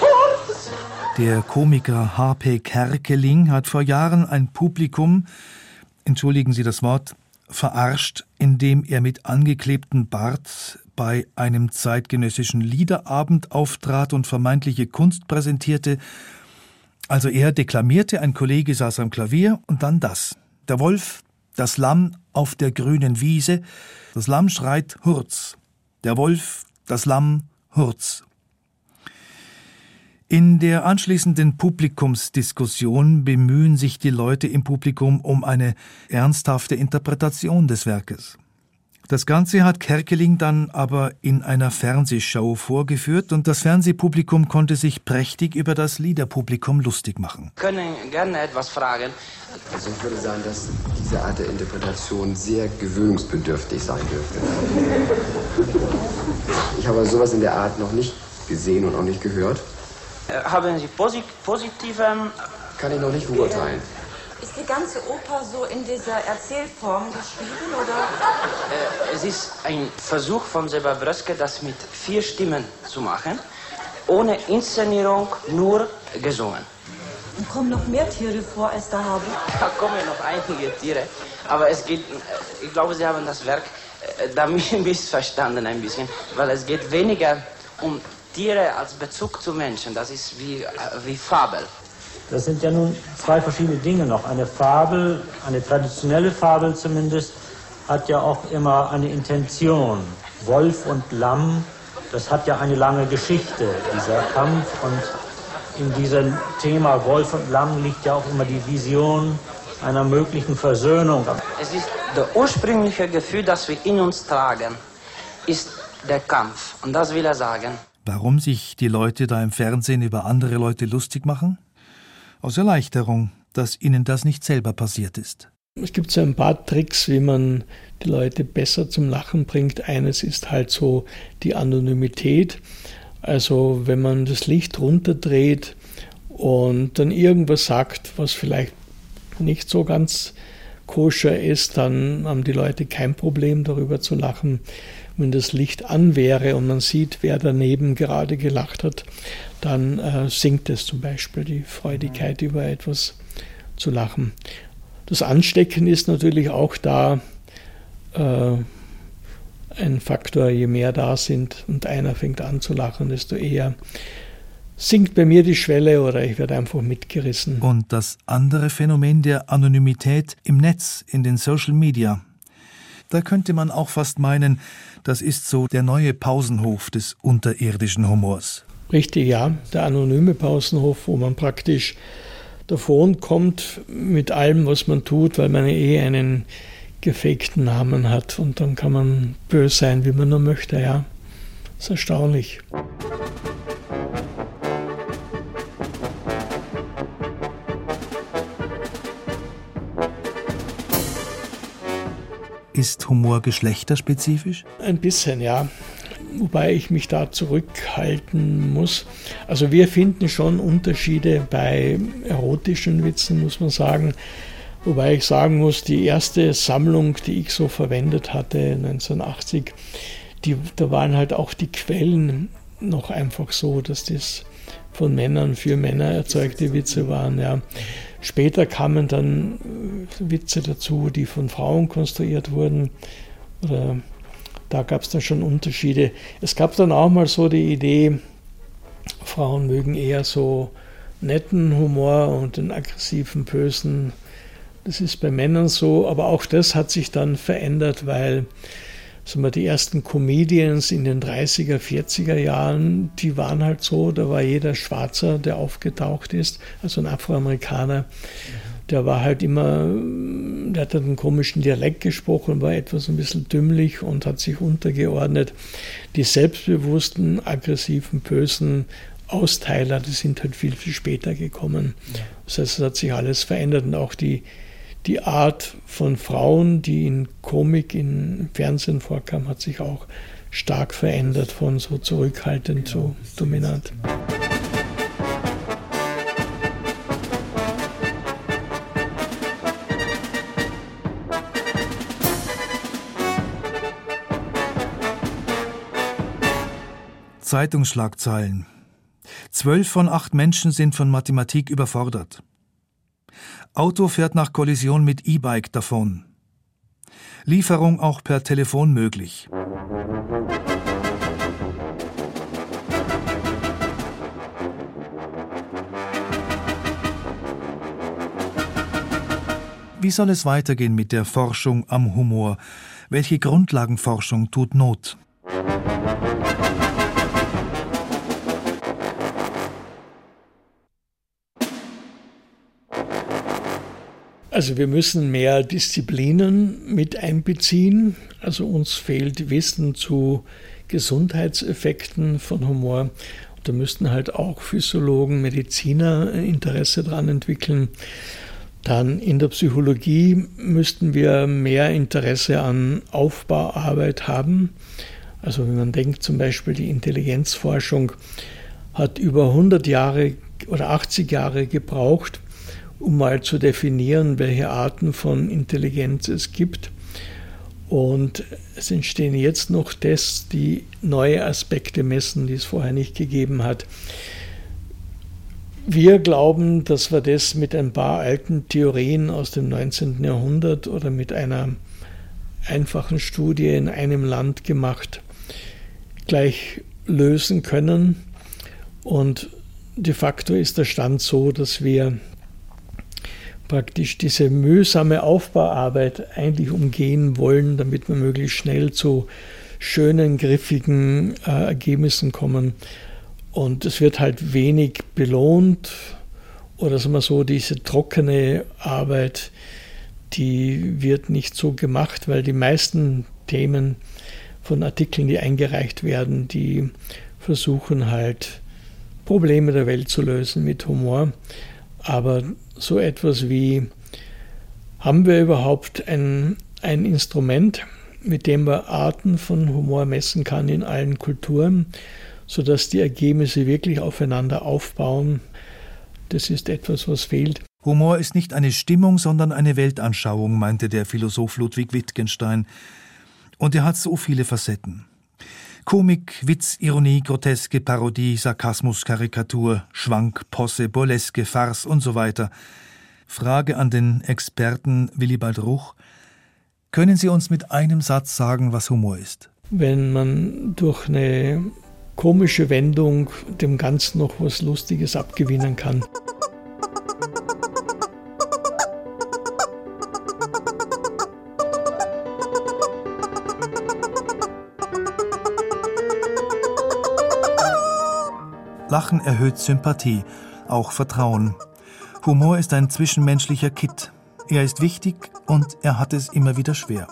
Hurz. Der Komiker H.P. Kerkeling hat vor Jahren ein Publikum, entschuldigen Sie das Wort, verarscht, indem er mit angeklebtem Bart bei einem zeitgenössischen Liederabend auftrat und vermeintliche Kunst präsentierte. Also er deklamierte, ein Kollege saß am Klavier und dann das. Der Wolf, das Lamm auf der grünen Wiese, das Lamm schreit Hurz. Der Wolf, das Lamm, Hurz. In der anschließenden Publikumsdiskussion bemühen sich die Leute im Publikum um eine ernsthafte Interpretation des Werkes. Das Ganze hat Kerkeling dann aber in einer Fernsehshow vorgeführt und das Fernsehpublikum konnte sich prächtig über das Liederpublikum lustig machen. können gerne etwas fragen. Also ich würde sagen, dass diese Art der Interpretation sehr gewöhnungsbedürftig sein dürfte. Ich habe sowas in der Art noch nicht gesehen und auch nicht gehört. Äh, Haben Sie posi positive... Kann ich noch nicht beurteilen. Ist die ganze Oper so in dieser Erzählform geschrieben, oder? Äh, es ist ein Versuch von Seba Bröske, das mit vier Stimmen zu machen, ohne Inszenierung, nur gesungen. Und kommen noch mehr Tiere vor als da habe? Da kommen noch einige Tiere, aber es geht, äh, ich glaube, Sie haben das Werk äh, da missverstanden ein bisschen, weil es geht weniger um Tiere als Bezug zu Menschen, das ist wie, äh, wie Fabel. Das sind ja nun zwei verschiedene Dinge noch. Eine Fabel, eine traditionelle Fabel zumindest, hat ja auch immer eine Intention. Wolf und Lamm, das hat ja eine lange Geschichte, dieser Kampf. Und in diesem Thema Wolf und Lamm liegt ja auch immer die Vision einer möglichen Versöhnung. Es ist das ursprüngliche Gefühl, das wir in uns tragen, ist der Kampf. Und das will er sagen. Warum sich die Leute da im Fernsehen über andere Leute lustig machen? Aus Erleichterung, dass ihnen das nicht selber passiert ist. Es gibt so ein paar Tricks, wie man die Leute besser zum Lachen bringt. Eines ist halt so die Anonymität. Also wenn man das Licht runterdreht und dann irgendwas sagt, was vielleicht nicht so ganz koscher ist, dann haben die Leute kein Problem darüber zu lachen. Wenn das Licht an wäre und man sieht, wer daneben gerade gelacht hat, dann äh, sinkt es zum Beispiel die Freudigkeit über etwas zu lachen. Das Anstecken ist natürlich auch da äh, ein Faktor, je mehr da sind und einer fängt an zu lachen, desto eher sinkt bei mir die Schwelle oder ich werde einfach mitgerissen. Und das andere Phänomen der Anonymität im Netz, in den Social Media. Da könnte man auch fast meinen, das ist so der neue Pausenhof des unterirdischen Humors. Richtig, ja, der anonyme Pausenhof, wo man praktisch davon kommt mit allem, was man tut, weil man eh einen gefakten Namen hat und dann kann man böse sein, wie man nur möchte, ja. Das ist erstaunlich. Ist Humor geschlechterspezifisch? Ein bisschen, ja. Wobei ich mich da zurückhalten muss. Also wir finden schon Unterschiede bei erotischen Witzen, muss man sagen. Wobei ich sagen muss, die erste Sammlung, die ich so verwendet hatte, 1980, die, da waren halt auch die Quellen noch einfach so, dass das von Männern für Männer erzeugte Witze waren. Ja. Später kamen dann Witze dazu, die von Frauen konstruiert wurden. Oder da gab es dann schon Unterschiede. Es gab dann auch mal so die Idee, Frauen mögen eher so netten Humor und den aggressiven, bösen. Das ist bei Männern so, aber auch das hat sich dann verändert, weil sagen wir, die ersten Comedians in den 30er, 40er Jahren, die waren halt so, da war jeder Schwarzer, der aufgetaucht ist, also ein Afroamerikaner, der war halt immer, der hat einen komischen Dialekt gesprochen, war etwas ein bisschen dümmlich und hat sich untergeordnet. Die selbstbewussten, aggressiven, bösen Austeiler, die sind halt viel, viel später gekommen. Das heißt, es hat sich alles verändert und auch die, die Art von Frauen, die in Komik, in Fernsehen vorkam, hat sich auch stark verändert von so zurückhaltend zu dominant. Zeitungsschlagzeilen. Zwölf von acht Menschen sind von Mathematik überfordert. Auto fährt nach Kollision mit E-Bike davon. Lieferung auch per Telefon möglich. Wie soll es weitergehen mit der Forschung am Humor? Welche Grundlagenforschung tut Not? Also wir müssen mehr Disziplinen mit einbeziehen. Also uns fehlt Wissen zu Gesundheitseffekten von Humor. Da müssten halt auch Physiologen, Mediziner Interesse daran entwickeln. Dann in der Psychologie müssten wir mehr Interesse an Aufbauarbeit haben. Also wenn man denkt zum Beispiel, die Intelligenzforschung hat über 100 Jahre oder 80 Jahre gebraucht, um mal zu definieren, welche Arten von Intelligenz es gibt. Und es entstehen jetzt noch Tests, die neue Aspekte messen, die es vorher nicht gegeben hat. Wir glauben, dass wir das mit ein paar alten Theorien aus dem 19. Jahrhundert oder mit einer einfachen Studie in einem Land gemacht gleich lösen können. Und de facto ist der Stand so, dass wir praktisch diese mühsame Aufbauarbeit eigentlich umgehen wollen, damit wir möglichst schnell zu schönen, griffigen äh, Ergebnissen kommen. Und es wird halt wenig belohnt oder sagen wir so, diese trockene Arbeit, die wird nicht so gemacht, weil die meisten Themen von Artikeln, die eingereicht werden, die versuchen halt Probleme der Welt zu lösen mit Humor. Aber so etwas wie, haben wir überhaupt ein, ein Instrument, mit dem man Arten von Humor messen kann in allen Kulturen, sodass die Ergebnisse wirklich aufeinander aufbauen. Das ist etwas, was fehlt. Humor ist nicht eine Stimmung, sondern eine Weltanschauung, meinte der Philosoph Ludwig Wittgenstein. Und er hat so viele Facetten. Komik, Witz, Ironie, Groteske, Parodie, Sarkasmus, Karikatur, Schwank, Posse, Burleske, Farce und so weiter. Frage an den Experten Willibald Ruch. Können Sie uns mit einem Satz sagen, was Humor ist? Wenn man durch eine komische Wendung dem Ganzen noch was Lustiges abgewinnen kann. Lachen erhöht Sympathie, auch Vertrauen. Humor ist ein zwischenmenschlicher Kit. Er ist wichtig und er hat es immer wieder schwer.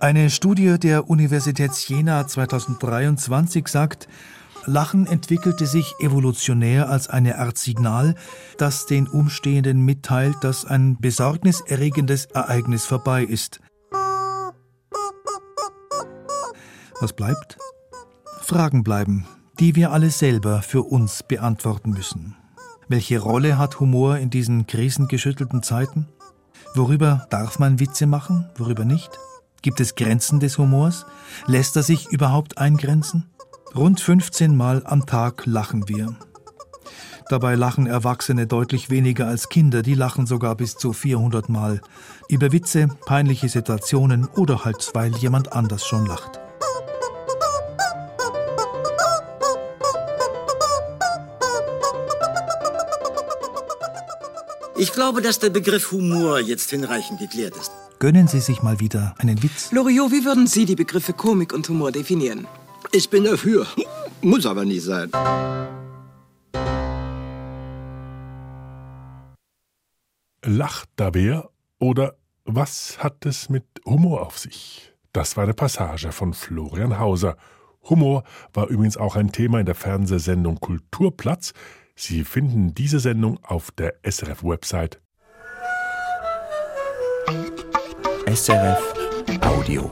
Eine Studie der Universität Jena 2023 sagt, Lachen entwickelte sich evolutionär als eine Art Signal, das den Umstehenden mitteilt, dass ein besorgniserregendes Ereignis vorbei ist. Was bleibt? Fragen bleiben, die wir alle selber für uns beantworten müssen. Welche Rolle hat Humor in diesen krisengeschüttelten Zeiten? Worüber darf man Witze machen, worüber nicht? Gibt es Grenzen des Humors? Lässt er sich überhaupt eingrenzen? Rund 15 Mal am Tag lachen wir. Dabei lachen Erwachsene deutlich weniger als Kinder, die lachen sogar bis zu 400 Mal. Über Witze, peinliche Situationen oder halt weil jemand anders schon lacht. Ich glaube, dass der Begriff Humor jetzt hinreichend geklärt ist. Gönnen Sie sich mal wieder einen Witz. Loriot, wie würden Sie die Begriffe Komik und Humor definieren? Ich bin dafür. Muss aber nicht sein. Lacht da wer oder was hat es mit Humor auf sich? Das war eine Passage von Florian Hauser. Humor war übrigens auch ein Thema in der Fernsehsendung Kulturplatz. Sie finden diese Sendung auf der SRF-Website. SRF Audio.